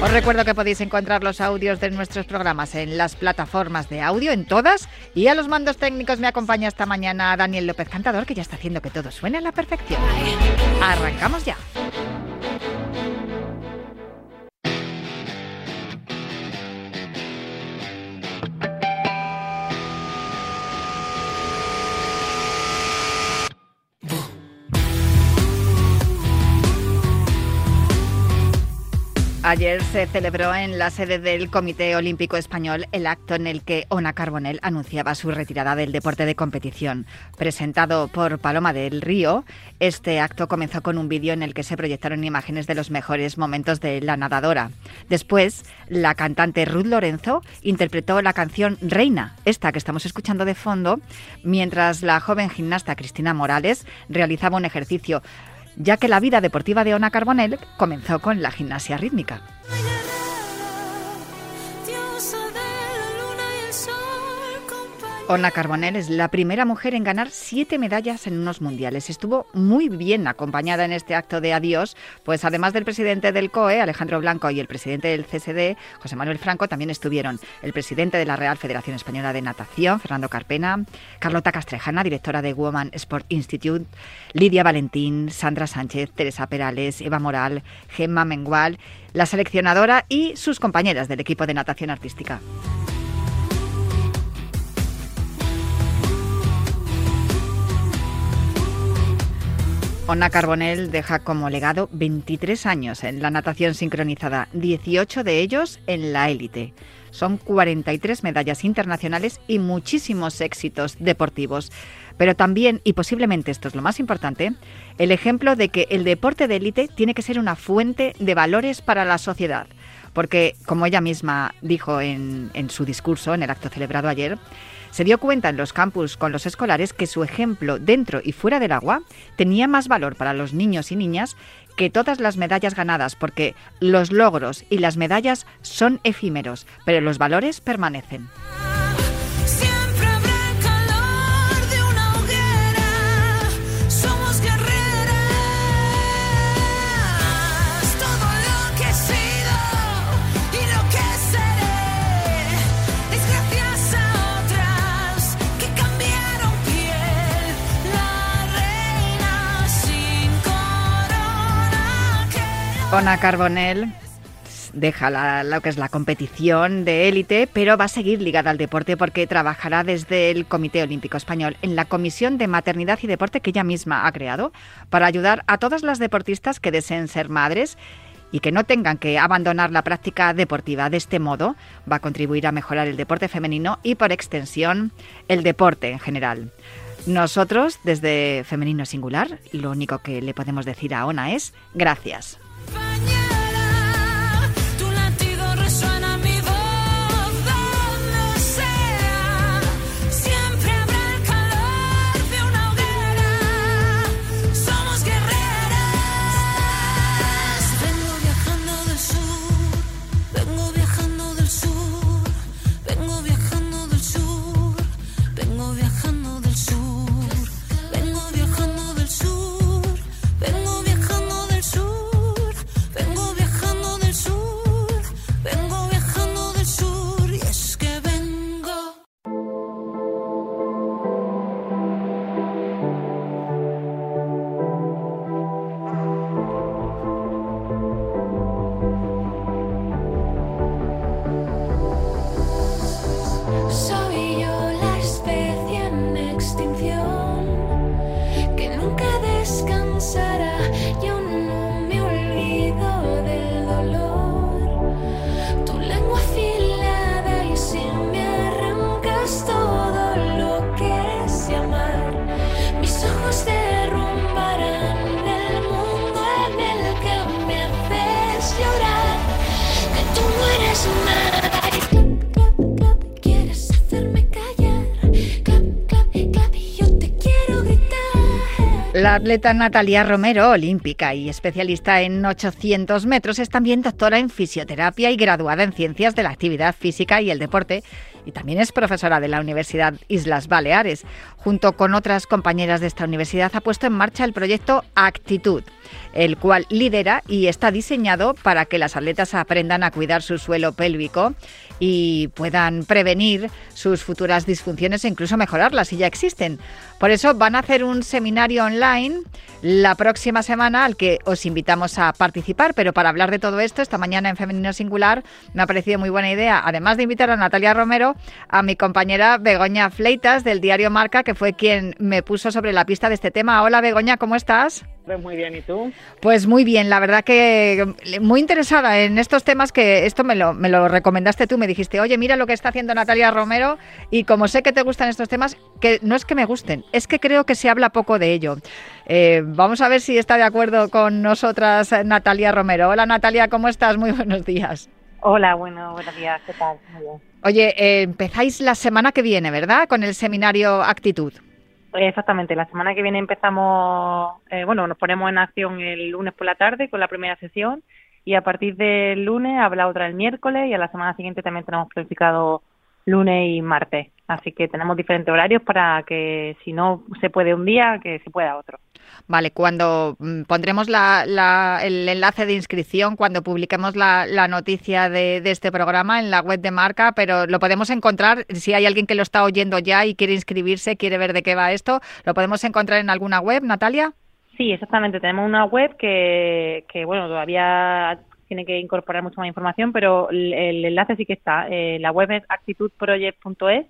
Os recuerdo que podéis encontrar los audios de nuestros programas en las plataformas de audio, en todas, y a los mandos técnicos me acompaña esta mañana Daniel López Cantador, que ya está haciendo que todo suene a la perfección. Arrancamos ya. Ayer se celebró en la sede del Comité Olímpico Español el acto en el que Ona Carbonell anunciaba su retirada del deporte de competición. Presentado por Paloma del Río, este acto comenzó con un vídeo en el que se proyectaron imágenes de los mejores momentos de la nadadora. Después, la cantante Ruth Lorenzo interpretó la canción Reina, esta que estamos escuchando de fondo, mientras la joven gimnasta Cristina Morales realizaba un ejercicio ya que la vida deportiva de Ona Carbonell comenzó con la gimnasia rítmica. Ona Carbonell es la primera mujer en ganar siete medallas en unos mundiales. Estuvo muy bien acompañada en este acto de adiós, pues además del presidente del COE, Alejandro Blanco, y el presidente del CSD, José Manuel Franco, también estuvieron el presidente de la Real Federación Española de Natación, Fernando Carpena, Carlota Castrejana, directora de Woman Sport Institute, Lidia Valentín, Sandra Sánchez, Teresa Perales, Eva Moral, Gemma Mengual, la seleccionadora y sus compañeras del equipo de natación artística. Ona Carbonell deja como legado 23 años en la natación sincronizada, 18 de ellos en la élite. Son 43 medallas internacionales y muchísimos éxitos deportivos. Pero también, y posiblemente esto es lo más importante, el ejemplo de que el deporte de élite tiene que ser una fuente de valores para la sociedad. Porque, como ella misma dijo en, en su discurso, en el acto celebrado ayer, se dio cuenta en los campus con los escolares que su ejemplo dentro y fuera del agua tenía más valor para los niños y niñas que todas las medallas ganadas, porque los logros y las medallas son efímeros, pero los valores permanecen. Ona Carbonell deja lo que es la competición de élite, pero va a seguir ligada al deporte porque trabajará desde el Comité Olímpico Español en la Comisión de Maternidad y Deporte que ella misma ha creado para ayudar a todas las deportistas que deseen ser madres y que no tengan que abandonar la práctica deportiva. De este modo va a contribuir a mejorar el deporte femenino y por extensión el deporte en general. Nosotros, desde Femenino Singular, lo único que le podemos decir a Ona es gracias. Atleta Natalia Romero, olímpica y especialista en 800 metros, es también doctora en fisioterapia y graduada en ciencias de la actividad física y el deporte y también es profesora de la Universidad Islas Baleares. Junto con otras compañeras de esta universidad ha puesto en marcha el proyecto Actitud, el cual lidera y está diseñado para que las atletas aprendan a cuidar su suelo pélvico y puedan prevenir sus futuras disfunciones e incluso mejorarlas si ya existen. Por eso van a hacer un seminario online la próxima semana al que os invitamos a participar. Pero para hablar de todo esto, esta mañana en Femenino Singular me ha parecido muy buena idea, además de invitar a Natalia Romero, a mi compañera Begoña Fleitas del diario Marca, que fue quien me puso sobre la pista de este tema. Hola Begoña, ¿cómo estás? Pues muy bien, ¿y tú? Pues muy bien, la verdad que muy interesada en estos temas que esto me lo, me lo recomendaste tú, me dijiste, oye, mira lo que está haciendo Natalia Romero y como sé que te gustan estos temas, que no es que me gusten, es que creo que se habla poco de ello. Eh, vamos a ver si está de acuerdo con nosotras Natalia Romero. Hola Natalia, ¿cómo estás? Muy buenos días. Hola, bueno, buenos días, ¿qué tal? Muy bien. Oye, eh, empezáis la semana que viene, ¿verdad? Con el seminario Actitud. Exactamente, la semana que viene empezamos, eh, bueno, nos ponemos en acción el lunes por la tarde con la primera sesión y a partir del lunes habrá otra el miércoles y a la semana siguiente también tenemos planificado lunes y martes. Así que tenemos diferentes horarios para que si no se puede un día, que se pueda otro. Vale, cuando mm, pondremos la, el enlace de inscripción, cuando publiquemos la, noticia de, este programa en la web de marca, pero lo podemos encontrar, si hay alguien que lo está oyendo ya y quiere inscribirse, quiere ver de qué va esto, ¿lo podemos encontrar en alguna web, Natalia? Sí, exactamente. Tenemos una web que, que bueno, todavía tiene que incorporar mucha más información, pero el, enlace sí que está. Eh, la web es actitudproject.es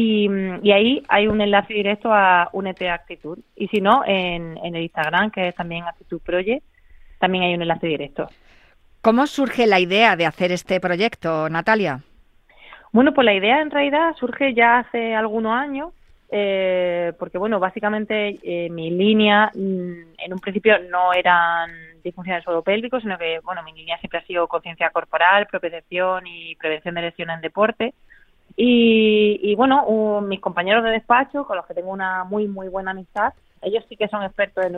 y, y, ahí hay un enlace directo a Únete a Actitud. Y si no, en, en el Instagram, que es también Actitud Project, también hay un enlace directo. ¿Cómo surge la idea de hacer este proyecto, Natalia? Bueno, pues la idea en realidad surge ya hace algunos años, eh, porque bueno, básicamente eh, mi línea mm, en un principio no eran disfunción del suelo pélvico, sino que bueno, mi línea siempre ha sido conciencia corporal, propiocepción y prevención de lesiones en deporte. Y, bueno, mis compañeros de despacho, con los que tengo una muy, muy buena amistad, ellos sí que son expertos en,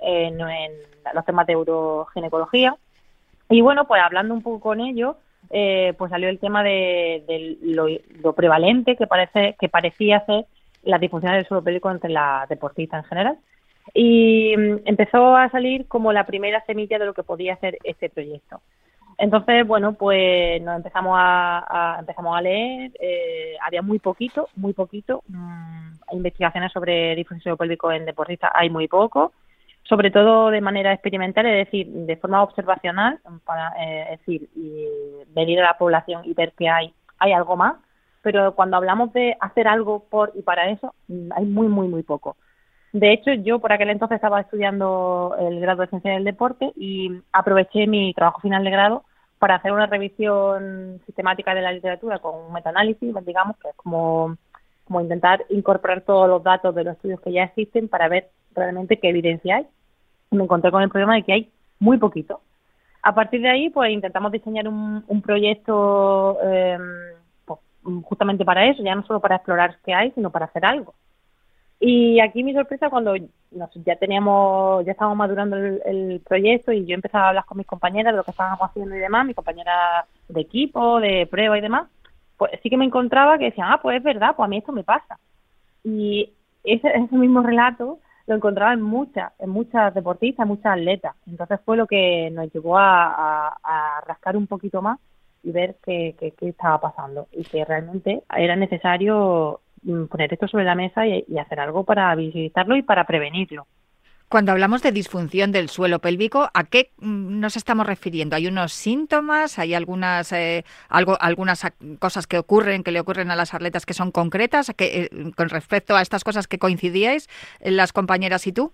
en, los temas de uroginecología. Y bueno, pues hablando un poco con ellos, eh, pues salió el tema de, lo, prevalente que parece que parecía ser la disfunción del suelo pélvico entre la deportista en general. Y mm, empezó a salir como la primera semilla de lo que podía ser este proyecto. Entonces, bueno, pues nos empezamos a, empezamos a leer, eh, había muy poquito, muy poquito, mm, investigaciones sobre difusión pélvico en deportistas hay muy poco, sobre todo de manera experimental, es decir, de forma observacional, para, eh, es decir, y venir a la población y ver que hay, hay algo más, pero cuando hablamos de hacer algo por y para eso, mm, hay muy, muy, muy poco. De hecho, yo por aquel entonces estaba estudiando el grado de Ciencia del Deporte y aproveché mi trabajo final de grado para hacer una revisión sistemática de la literatura con un metaanálisis, digamos, que es como, como intentar incorporar todos los datos de los estudios que ya existen para ver realmente qué evidencia hay. me encontré con el problema de que hay muy poquito. A partir de ahí, pues intentamos diseñar un, un proyecto eh, pues, justamente para eso, ya no solo para explorar qué hay, sino para hacer algo. Y aquí mi sorpresa cuando ya teníamos, ya estábamos madurando el, proyecto y yo empezaba a hablar con mis compañeras de lo que estábamos haciendo y demás, mis compañeras de equipo, de prueba y demás, pues sí que me encontraba que decían, ah, pues es verdad, pues a mí esto me pasa. Y ese, ese mismo relato lo encontraba en muchas, en muchas deportistas, en muchas atletas. Entonces fue lo que nos llevó a, a, rascar un poquito más y ver qué, qué, qué estaba pasando y que realmente era necesario poner esto sobre la mesa y, hacer algo para visibilizarlo y para prevenirlo. Cuando hablamos de disfunción del suelo pélvico, ¿a qué mm, nos estamos refiriendo? ¿Hay unos síntomas? ¿Hay algunas, eh, algo, algunas cosas que ocurren, que le ocurren a las atletas que son concretas que, eh, con respecto a estas cosas que coincidíais eh, las compañeras y tú?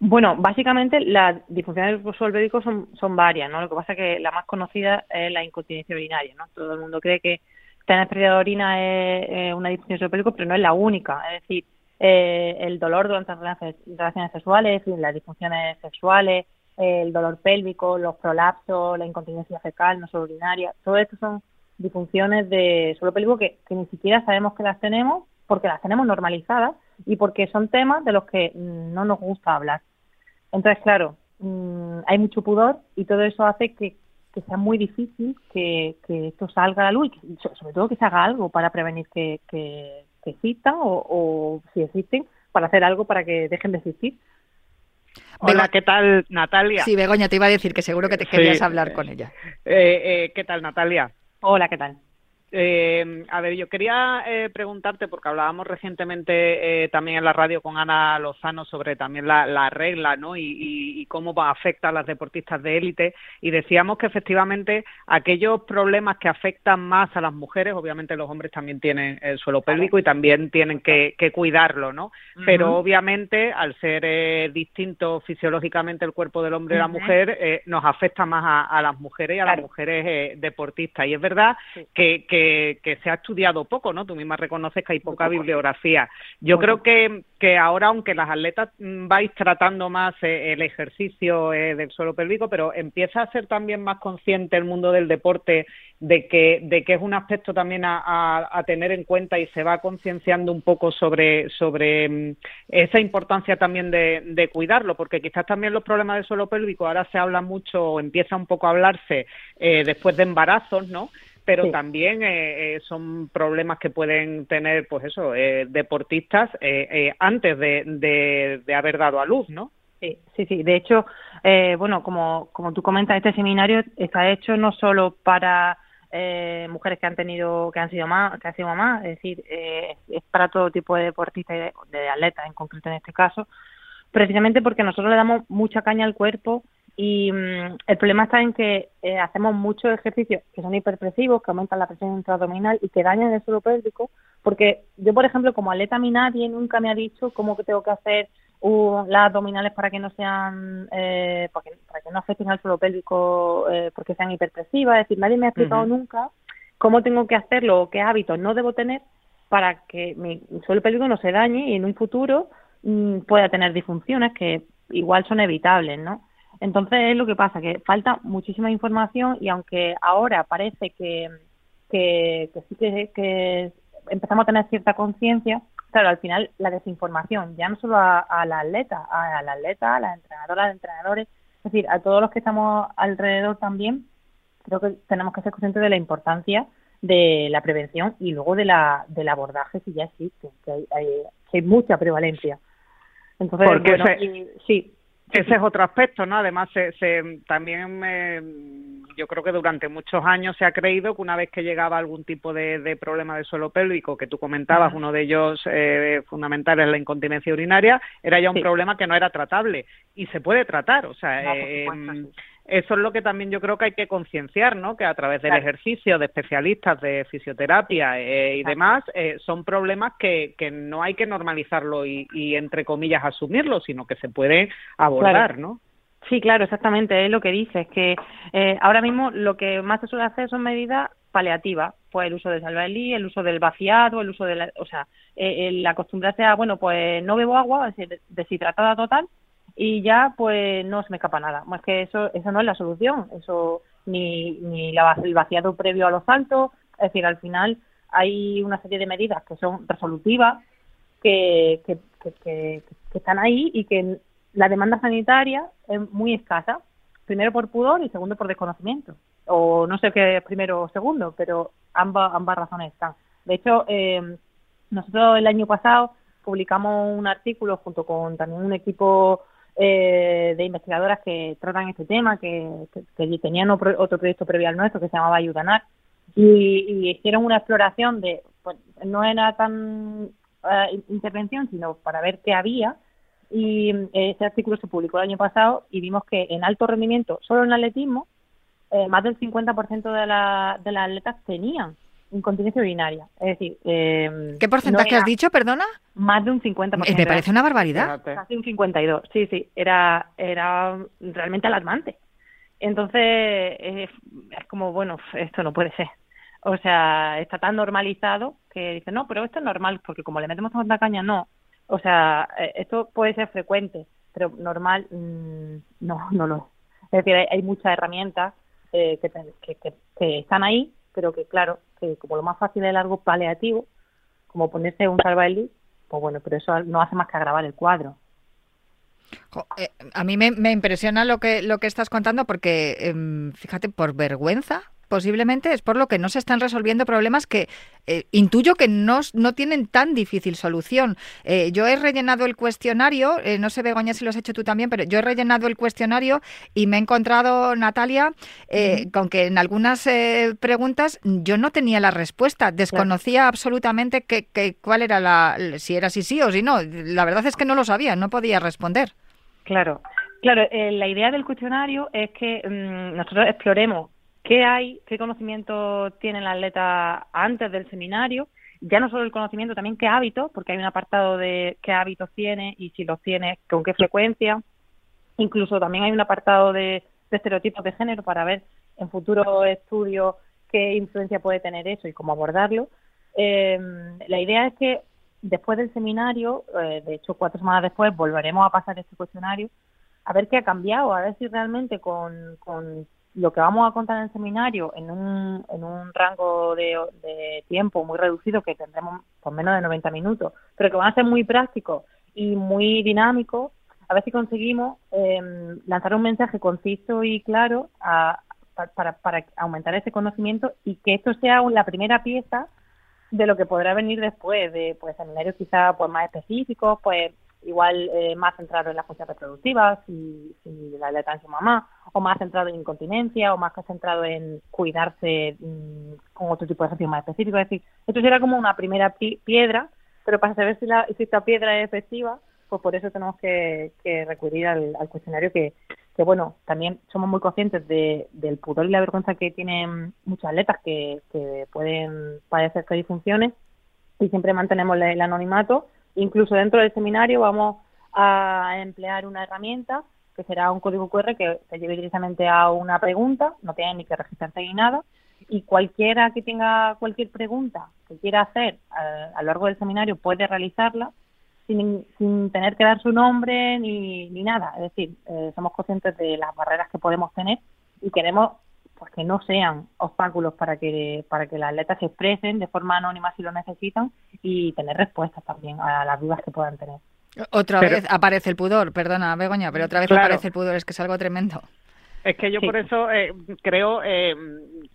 Bueno, básicamente las disfunciones del suelo pélvico son, son varias, ¿no? Lo que pasa es que la más conocida es la incontinencia urinaria, ¿no? Todo el mundo cree que tener pérdida de orina es, una disfunción pélvico, pero no es la única. Es decir, eh, el dolor durante las relaciones sexuales, las disfunciones sexuales, el dolor pélvico, los prolapsos, la incontinencia fecal, no solo urinaria, todo esto son disfunciones de suelo pélvico que, ni siquiera sabemos que las tenemos porque las tenemos normalizadas, y porque son temas de los que no nos gusta hablar. Entonces, claro, mm, hay mucho pudor y todo eso hace que, sea muy difícil que, esto salga a la luz y sobre todo que se haga algo para prevenir que, que, existan o, o, si existen, para hacer algo para que dejen de existir. Hola, ¿qué tal, Natalia? Sí, Begoña, te iba a decir que seguro que te querías hablar con ella. Eh, eh, ¿Qué tal, Natalia? Hola, ¿qué tal? Eh, a ver, yo quería eh, preguntarte, porque hablábamos recientemente eh, también en la radio con Ana Lozano sobre también la, regla, ¿no? Y, cómo afecta a las deportistas de élite. Y decíamos que efectivamente aquellos problemas que afectan más a las mujeres, obviamente los hombres también tienen el suelo pélvico y también tienen que, cuidarlo, ¿no? Pero obviamente, al ser eh, distinto fisiológicamente el cuerpo del hombre y la mujer, eh, nos afecta más a, las mujeres y a las mujeres deportistas. Y es verdad que que, se ha estudiado poco, ¿no? Tú misma reconoces que hay poca bibliografía. Yo creo que, que ahora, aunque las atletas mm, vais tratando más eh, el ejercicio eh, del suelo pélvico, pero empieza a ser también más consciente el mundo del deporte de que, de que es un aspecto también a, tener en cuenta y se va concienciando un poco sobre, sobre mm, esa importancia también de, de, cuidarlo, porque quizás también los problemas del suelo pélvico ahora se habla mucho o empieza un poco a hablarse eh, después de embarazos, ¿no? Pero también eh, eh, son problemas que pueden tener, pues eso, eh, deportistas antes de, de, haber dado a luz, ¿no? Sí, sí, sí. De hecho, bueno, como, como tú comentas, este seminario está hecho no solo para mujeres que han tenido, que han sido más, que han sido mamás, es decir, es para todo tipo de deportistas y de atletas, en concreto en este caso, precisamente porque nosotros le damos mucha caña al cuerpo y mm, el problema está en que eh, hacemos muchos ejercicios que son hiperpresivos, que aumentan la presión intraabdominal y que dañan el suelo pélvico, porque yo, por ejemplo, como atleta, a mí nadie nunca me ha dicho cómo que tengo que hacer uh, las abdominales para que no sean, eh, para, que, no afecten al suelo pélvico eh, porque sean hiperpresivas. Es decir, nadie me ha explicado nunca cómo tengo que hacerlo o qué hábitos no debo tener para que mi suelo pélvico no se dañe y en un futuro mm, pueda tener disfunciones que igual son evitables, ¿no? Entonces es lo que pasa, que falta muchísima información y aunque ahora parece que, que, sí que, empezamos a tener cierta conciencia, claro, al final la desinformación, ya no solo a, la atleta, a, la atleta, a las entrenadoras, a los entrenadores, es decir, a todos los que estamos alrededor también, creo que tenemos que ser conscientes de la importancia de la prevención y luego de la, del abordaje si ya existe, que hay, hay, mucha prevalencia. Entonces, bueno, sí, ese es otro aspecto, ¿no? Además, se, se, también yo creo que durante muchos años se ha creído que una vez que llegaba algún tipo de, de problema de suelo pélvico, que tú comentabas, uno de ellos eh, fundamental es la incontinencia urinaria, era ya un problema que no era tratable y se puede tratar, o sea, eh, eso es lo que también yo creo que hay que concienciar, ¿no? Que a través del ejercicio de especialistas de fisioterapia eh, y demás, eh, son problemas que, que no hay que normalizarlo y, entre comillas, asumirlo, sino que se pueden abordar, ¿no? Sí, claro, exactamente, es lo que dices, que eh, ahora mismo lo que más se suele hacer son medidas paliativas, pues el uso del salvaelí, el uso del vaciado, el uso de la, o sea, el acostumbrarse a, bueno, pues no bebo agua, es decir, deshidratada total, y ya pues no se me escapa nada. Más que eso, eso no es la solución, eso ni, ni la, el vaciado previo a los saltos, es decir, al final hay una serie de medidas que son resolutivas, que, que, que, están ahí y que la demanda sanitaria es muy escasa, primero por pudor y segundo por desconocimiento, o no sé qué primero o segundo, pero ambas, ambas razones están. De hecho, eh, nosotros el año pasado publicamos un artículo junto con también un equipo eh, de investigadoras que tratan este tema, que, tenían otro, proyecto previo al nuestro que se llamaba Ayudanar, y, hicieron una exploración de, pues, no era tan eh, intervención, sino para ver qué había, y eh, ese artículo se publicó el año pasado y vimos que en alto rendimiento, solo en atletismo, más del 50% de, la, de las atletas tenían incontinencia urinaria. Es decir, eh, ¿qué porcentaje has dicho, perdona? Más de un 50%. Me parece una barbaridad. Casi un 52, sí, sí, era, era realmente alarmante. Entonces, es como, bueno, esto no puede ser. O sea, está tan normalizado que dice, no, pero esto es normal, porque como le metemos tanta caña, no. O sea, eh, esto puede ser frecuente, pero normal, mm, no, no lo es. Es decir, hay, muchas herramientas eh, que, que, que, están ahí pero que claro, que como lo más fácil es algo paliativo, como ponerse un salvaelí, pues bueno, pero eso no hace más que agravar el cuadro. Eh, a mí me, impresiona lo que, lo que estás contando porque, em, fíjate, por vergüenza, posiblemente es por lo que no se están resolviendo problemas que eh, intuyo que no, no, tienen tan difícil solución. Eh, yo he rellenado el cuestionario, no sé, Begoña, si lo has hecho tú también, pero yo he rellenado el cuestionario y me he encontrado, Natalia, con que en algunas preguntas yo no tenía la respuesta, desconocía absolutamente que, cuál era la, si era si sí o si no. La verdad es que no lo sabía, no podía responder. Claro, claro. Eh, la idea del cuestionario es que mm, nosotros exploremos qué hay, qué conocimiento tiene el atleta antes del seminario, ya no solo el conocimiento, también qué hábitos, porque hay un apartado de qué hábitos tiene y si los tiene, con qué frecuencia. Incluso también hay un apartado de, estereotipos de género para ver en futuros estudios qué influencia puede tener eso y cómo abordarlo. Eh, la idea es que después del seminario, eh, de hecho cuatro semanas después, volveremos a pasar este cuestionario a ver qué ha cambiado, a ver si realmente con, con lo que vamos a contar en el seminario en un, en un rango de, tiempo muy reducido que tendremos por menos de 90 minutos, pero que van a ser muy prácticos y muy dinámicos, a ver si conseguimos em, lanzar un mensaje conciso y claro para, para aumentar ese conocimiento y que esto sea la primera pieza de lo que podrá venir después, de pues seminarios quizá pues más específicos, pues igual eh, más centrado en la función reproductiva, si, la letra en su mamá, o más centrado en incontinencia, o más centrado en cuidarse mm, con otro tipo de ejercicio más específico. Es decir, esto será como una primera piedra, pero para saber si, la, si esta piedra es efectiva, pues por eso tenemos que, recurrir al, cuestionario que, que, bueno, también somos muy conscientes de, del pudor y la vergüenza que tienen muchas atletas que, que pueden padecer que disfunciones y siempre mantenemos el anonimato. Incluso dentro del seminario vamos a emplear una herramienta que será un código QR que te lleve directamente a una pregunta, no tienes ni que registrarte ni nada, y cualquiera que tenga cualquier pregunta que quiera hacer a, a lo largo del seminario puede realizarla sin, sin tener que dar su nombre ni, ni nada. Es decir, eh, somos conscientes de las barreras que podemos tener y queremos pues que no sean obstáculos para que para que las atletas se expresen de forma anónima si lo necesitan y tener respuestas también a las dudas que puedan tener. Otra vez aparece el pudor, perdona Begoña, pero otra vez aparece el pudor, es que es algo tremendo. Es que yo por eso eh, creo eh,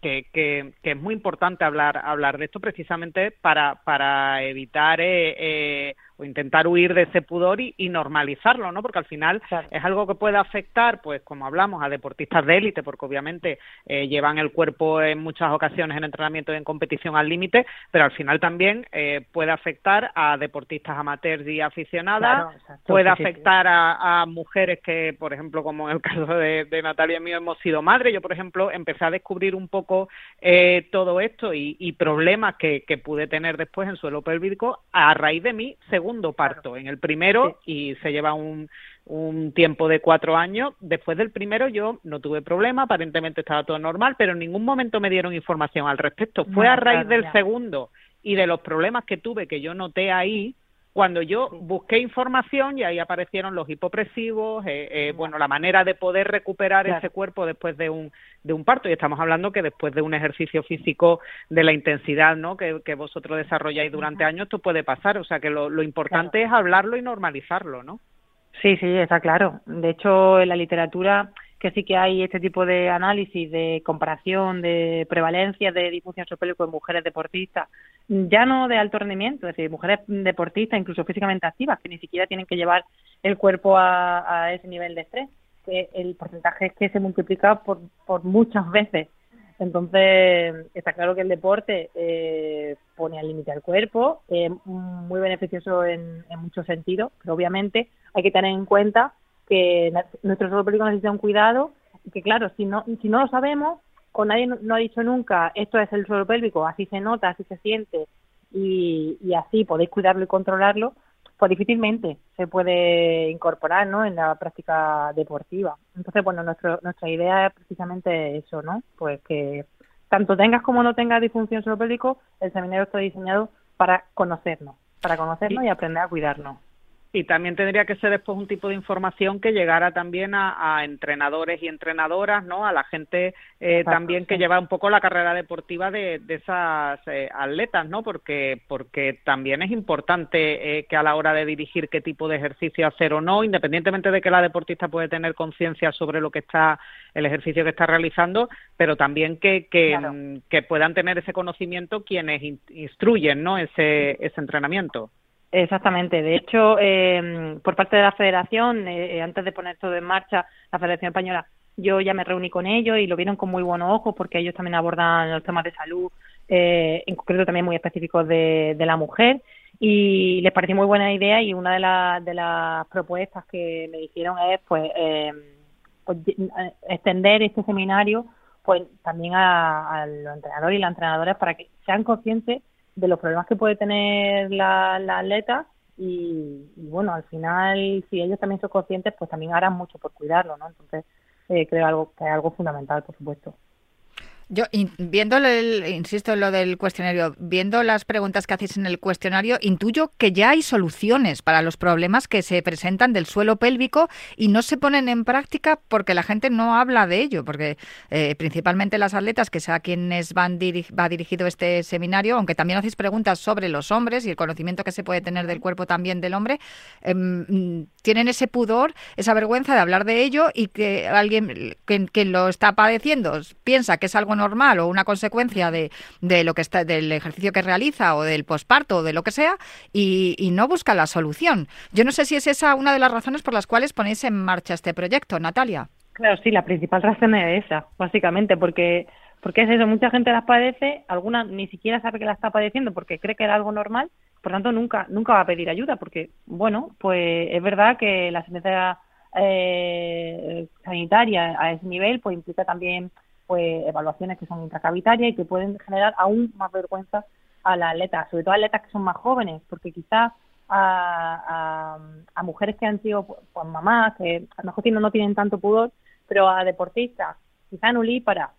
que, que, es muy importante hablar hablar de esto precisamente para para evitar eh, o intentar huir de ese pudor y, normalizarlo, ¿no? Porque al final es algo que puede afectar, pues como hablamos, a deportistas de élite, porque obviamente eh, llevan el cuerpo en muchas ocasiones en entrenamiento y en competición al límite, pero al final también eh, puede afectar a deportistas amateurs y aficionadas, puede afectar A, mujeres que, por ejemplo, como en el caso de, Natalia y mío, hemos sido madres. Yo, por ejemplo, empecé a descubrir un poco eh, todo esto y, problemas que, que pude tener después en suelo pélvico a raíz de mí, según segundo parto, en el primero y se lleva un, un tiempo de cuatro años. Después del primero yo no tuve problema, aparentemente estaba todo normal, pero en ningún momento me dieron información al respecto. Fue a raíz del segundo y de los problemas que tuve que yo noté ahí cuando yo busqué información y ahí aparecieron los hipopresivos, eh, eh, bueno, la manera de poder recuperar ese cuerpo después de un, de un parto. Y estamos hablando que después de un ejercicio físico de la intensidad ¿no? que, que vosotros desarrolláis durante años, esto puede pasar. O sea que lo, lo importante es hablarlo y normalizarlo, ¿no? Sí, sí, está claro. De hecho, en la literatura que sí que hay este tipo de análisis de comparación de prevalencia de disfunción suropélvico en mujeres deportistas, ya no de alto rendimiento, es decir, mujeres deportistas, incluso físicamente activas, que ni siquiera tienen que llevar el cuerpo a, ese nivel de estrés, que el porcentaje es que se multiplica por, por muchas veces. Entonces, está claro que el deporte eh, pone al límite al cuerpo, es muy beneficioso en, muchos sentidos, pero obviamente hay que tener en cuenta que nuestro suelo pélvico necesita un cuidado y que claro, si no, si no lo sabemos o nadie no, ha dicho nunca esto es el suelo pélvico, así se nota, así se siente y, y así podéis cuidarlo y controlarlo, pues difícilmente se puede incorporar ¿no? en la práctica deportiva. Entonces, bueno, nuestro, nuestra idea es precisamente eso, ¿no? Pues que tanto tengas como no tengas disfunción suelo pélvico, el seminario está diseñado para conocernos, para conocernos y aprender a cuidarnos. Y también tendría que ser después un tipo de información que llegara también a, entrenadores y entrenadoras, ¿no? A la gente eh, también que lleva un poco la carrera deportiva de, esas eh, atletas, ¿no? Porque porque también es importante eh, que a la hora de dirigir qué tipo de ejercicio hacer o no, independientemente de que la deportista puede tener conciencia sobre lo que está el ejercicio que está realizando, pero también que que, que puedan tener ese conocimiento quienes instruyen, ¿no? Ese ese entrenamiento. Exactamente. De hecho, eh, por parte de la Federación, eh, eh, antes de poner todo en marcha, la Federación Española, yo ya me reuní con ellos y lo vieron con muy buenos ojos porque ellos también abordan los temas de salud, eh, en concreto también muy específicos de, la mujer y les pareció muy buena idea y una de, las propuestas que me hicieron es pues, eh, pues extender este seminario pues también a los entrenadores y las entrenadoras para que sean conscientes de los problemas que puede tener la, atleta y, bueno, al final, si ellos también son conscientes, pues también harán mucho por cuidarlo, ¿no? Entonces, eh, creo algo, que es algo fundamental, por supuesto. Yo, viendo, el, insisto en lo del cuestionario, viendo las preguntas que hacéis en el cuestionario, intuyo que ya hay soluciones para los problemas que se presentan del suelo pélvico y no se ponen en práctica porque la gente no habla de ello, porque eh, principalmente las atletas, que sea quienes van va dirigido este seminario, aunque también hacéis preguntas sobre los hombres y el conocimiento que se puede tener del cuerpo también del hombre, em, tienen ese pudor, esa vergüenza de hablar de ello y que alguien que, que lo está padeciendo piensa que es algo normal o una consecuencia de, de lo que está, del ejercicio que realiza o del posparto o de lo que sea y, no busca la solución. Yo no sé si es esa una de las razones por las cuales ponéis en marcha este proyecto, Natalia. Claro, sí, la principal razón es esa, básicamente, porque porque es eso, mucha gente las padece, alguna ni siquiera sabe que la está padeciendo porque cree que era algo normal, por tanto nunca nunca va a pedir ayuda porque, bueno, pues es verdad que la asistencia eh, sanitaria a ese nivel pues implica también pues evaluaciones que son intracavitarias y que pueden generar aún más vergüenza a las atletas, sobre todo a atletas que son más jóvenes, porque quizás a, mujeres que han sido pues, mamás, que a lo mejor no tienen tanto pudor, pero a deportistas, quizás nulíparas,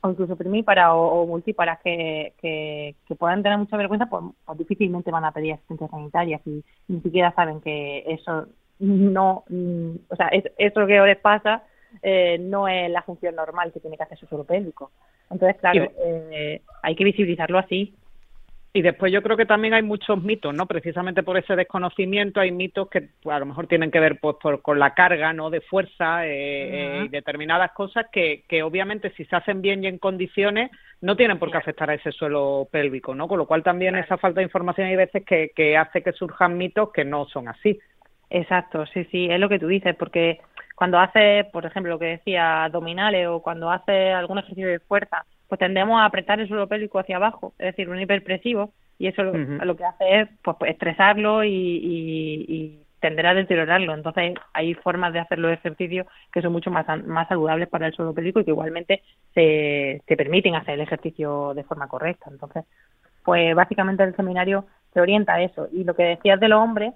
o incluso primíparas o, o multíparas que, que, puedan tener mucha vergüenza, pues, pues, difícilmente van a pedir asistencia sanitaria si ni siquiera saben que eso no, o sea, eso que les pasa eh, no es la función normal que tiene que hacer su suelo pélvico. Entonces, claro, eh, hay que visibilizarlo así. Y después yo creo que también hay muchos mitos, ¿no? Precisamente por ese desconocimiento hay mitos que pues, a lo mejor tienen que ver pues, con la carga, ¿no? De fuerza eh, y determinadas cosas que, que obviamente si se hacen bien y en condiciones no tienen por qué afectar a ese suelo pélvico, ¿no? Con lo cual también esa falta de información hay veces que, que hace que surjan mitos que no son así. Exacto, sí, sí, es lo que tú dices, porque cuando hace, por ejemplo, lo que decía abdominales o cuando hace algún ejercicio de fuerza, pues tendemos a apretar el suelo pélvico hacia abajo, es decir, un hiperpresivo, y eso lo, que hace es pues, pues estresarlo y, y, tender a deteriorarlo. Entonces, hay formas de hacer los ejercicios que son mucho más, más saludables para el suelo pélvico y que igualmente se, te permiten hacer el ejercicio de forma correcta. Entonces, pues básicamente el seminario se orienta a eso. Y lo que decías de los hombres,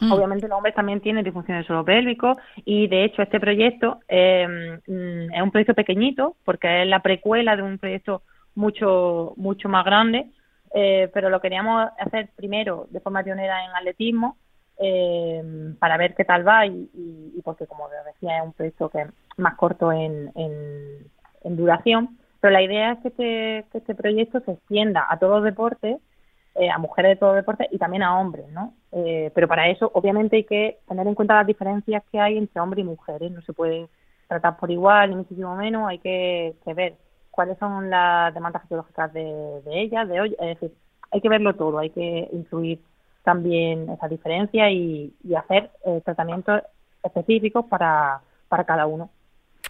Mm. Obviamente los hombres también tienen disfunción del suelo pélvico y de hecho este proyecto eh, es un proyecto pequeñito porque es la precuela de un proyecto mucho mucho más grande, eh, pero lo queríamos hacer primero de forma pionera en atletismo eh, para ver qué tal va y, y, porque como decía es un proyecto que es más corto en, en, duración, pero la idea es que este, que este proyecto se extienda a todos los deportes eh, a mujeres de todo deporte y también a hombres, ¿no? Eh, pero para eso, obviamente, hay que tener en cuenta las diferencias que hay entre hombres y mujeres. No se pueden tratar por igual, ni muchísimo menos. Hay que, ver cuáles son las demandas fisiológicas de, ellas, de hoy. Es decir, hay que verlo todo, hay que incluir también esa diferencia y, hacer eh, tratamientos específicos para, para cada uno.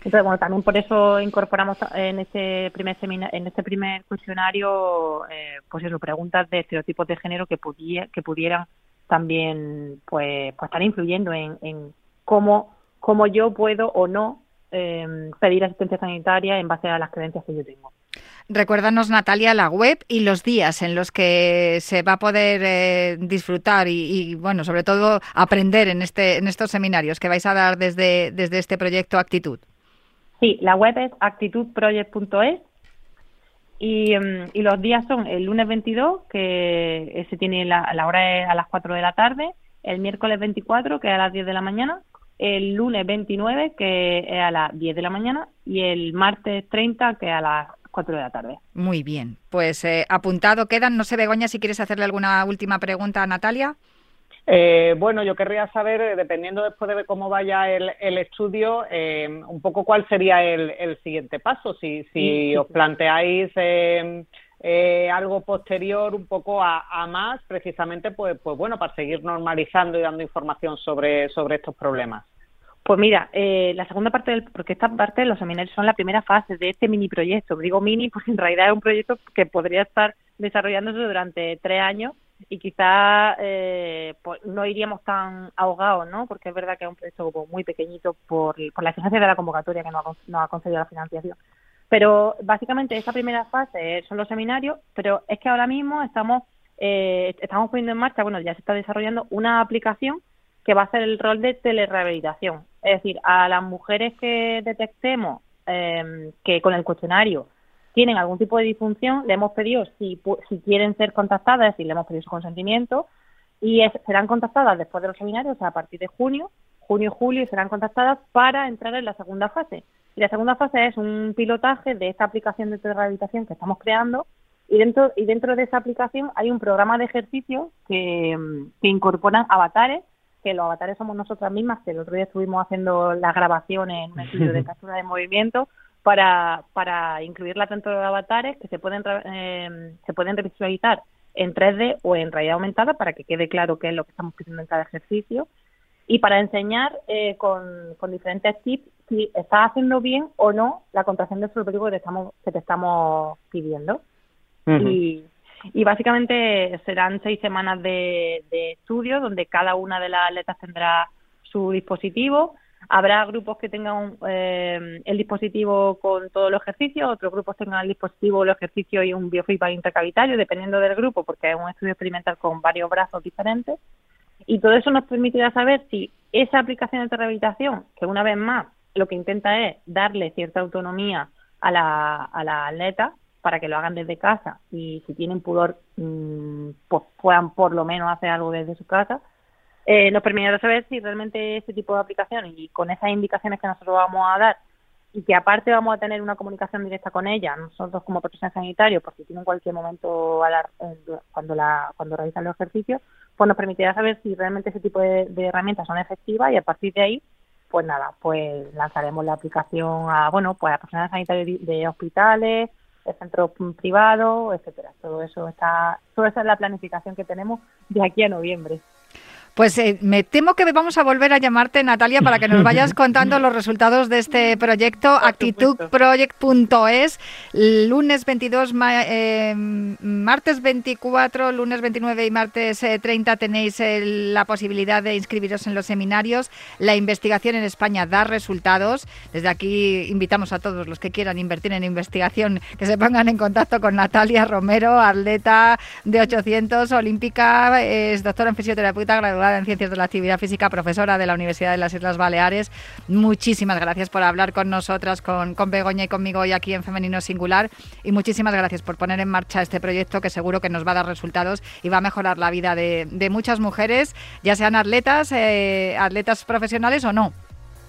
Entonces, bueno, también por eso incorporamos en este primer en este primer cuestionario, eh, pues eso, preguntas de estereotipos de género que, pudiera, que pudieran también, pues, pues estar influyendo en, en cómo, cómo yo puedo o no em, pedir asistencia sanitaria en base a las creencias que yo tengo. Recuérdanos, Natalia, la web y los días en los que se va a poder eh, disfrutar y, y, bueno, sobre todo aprender en, este, en estos seminarios que vais a dar desde, desde este proyecto Actitud. Sí, la web es actitudproject.es y, mm, y los días son el lunes 22, que se tiene la, la hora es a las 4 de la tarde, el miércoles 24, que es a las 10 de la mañana, el lunes 29, que es a las 10 de la mañana, y el martes 30, que es a las 4 de la tarde. Muy bien, pues eh, apuntado quedan. No sé, Begoña, si quieres hacerle alguna última pregunta a Natalia. Eh, bueno, yo querría saber, eh, dependiendo después de cómo vaya el, el estudio, eh, un poco cuál sería el, el siguiente paso. Si, si os planteáis eh, eh, algo posterior, un poco a, a, más, precisamente, pues, pues bueno, para seguir normalizando y dando información sobre, sobre estos problemas. Pues mira, eh, la segunda parte del, porque esta parte de los seminarios son la primera fase de este mini proyecto. Digo mini porque en realidad es un proyecto que podría estar desarrollándose durante tres años y quizá eh, pues no iríamos tan ahogados, ¿no? Porque es verdad que es un proyecto muy pequeñito por, por la exigencia de la convocatoria que nos ha, nos ha concedido la financiación. Pero básicamente esa primera fase son los seminarios, pero es que ahora mismo estamos eh, estamos poniendo en marcha, bueno, ya se está desarrollando una aplicación que va a hacer el rol de telerehabilitación. Es decir, a las mujeres que detectemos eh, que con el cuestionario tienen algún tipo de disfunción, le hemos pedido si, si quieren ser contactadas y le hemos pedido su consentimiento y es, serán contactadas después de los seminarios, o sea, a partir de junio, junio y julio, serán contactadas para entrar en la segunda fase. Y la segunda fase es un pilotaje de esta aplicación de rehabilitación que estamos creando y dentro, y dentro de esa aplicación hay un programa de ejercicio que, que incorporan avatares, que los avatares somos nosotras mismas, que el otro día estuvimos haciendo las grabaciones en un estudio de captura de movimiento, para, para incluirla dentro de avatares que se pueden, eh, se pueden visualizar en 3D o en realidad aumentada para que quede claro qué es lo que estamos pidiendo en cada ejercicio y para enseñar eh, con, con diferentes tips si estás haciendo bien o no la contracción del suelo que te estamos, que te estamos pidiendo. Uh -huh. y, y básicamente serán seis semanas de, de estudio donde cada una de las atletas tendrá su dispositivo Habrá grupos que tengan eh, el dispositivo con todos los ejercicios, otros grupos tengan el dispositivo, los ejercicios y un biofeedback intercavitario, dependiendo del grupo, porque es un estudio experimental con varios brazos diferentes. Y todo eso nos permitirá saber si esa aplicación de rehabilitación, que una vez más lo que intenta es darle cierta autonomía a la, a la atleta para que lo hagan desde casa y si tienen pudor, mmm, pues puedan por lo menos hacer algo desde su casa, eh, nos permitirá saber si realmente este tipo de aplicación y con esas indicaciones que nosotros vamos a dar y que aparte vamos a tener una comunicación directa con ella, nosotros como profesionales sanitarios, por si tienen en cualquier momento a la, cuando la cuando realizan los ejercicios, pues nos permitirá saber si realmente ese tipo de, herramientas son efectivas y a partir de ahí, pues nada, pues lanzaremos la aplicación a, bueno, pues a profesionales sanitarios de, de hospitales, de centros privados, etcétera. Todo eso está, toda esa es la planificación que tenemos de aquí a noviembre. Pues eh, me temo que vamos a volver a llamarte, Natalia, para que nos vayas contando los resultados de este proyecto, actitudproject.es, lunes 22, ma eh, martes 24, lunes 29 y martes eh, 30 tenéis la posibilidad de inscribiros en los seminarios. La investigación en España da resultados. Desde aquí invitamos a todos los que quieran invertir en investigación que se pongan en contacto con Natalia Romero, atleta de 800, olímpica, es doctora en fisioterapeuta graduada en Ciencias de la Actividad Física, profesora de la Universidad de las Islas Baleares. Muchísimas gracias por hablar con nosotras, con, con Begoña y conmigo hoy aquí en Femenino Singular. Y muchísimas gracias por poner en marcha este proyecto que seguro que nos va a dar resultados y va a mejorar la vida de, de muchas mujeres, ya sean atletas, eh, atletas profesionales o no.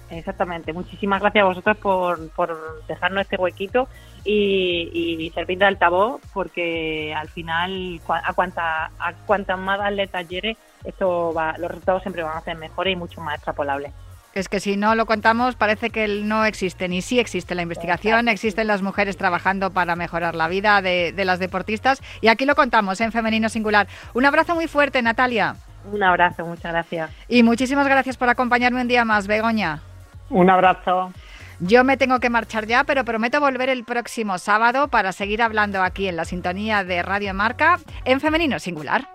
Exactamente. Muchísimas gracias a vosotros por, por dejarnos este huequito y, y servir de altavoz, porque al final, a cuanta, a cuantas más atletas llegue, esto va, los resultados siempre van a ser mejores y mucho más extrapolables. Es que si no lo contamos parece que no existe, ni sí existe la investigación, existen las mujeres trabajando para mejorar la vida de, de, las deportistas y aquí lo contamos en Femenino Singular. Un abrazo muy fuerte, Natalia. Un abrazo, muchas gracias. Y muchísimas gracias por acompañarme un día más, Begoña. Un abrazo. Yo me tengo que marchar ya, pero prometo volver el próximo sábado para seguir hablando aquí en la sintonía de Radio Marca en Femenino Singular.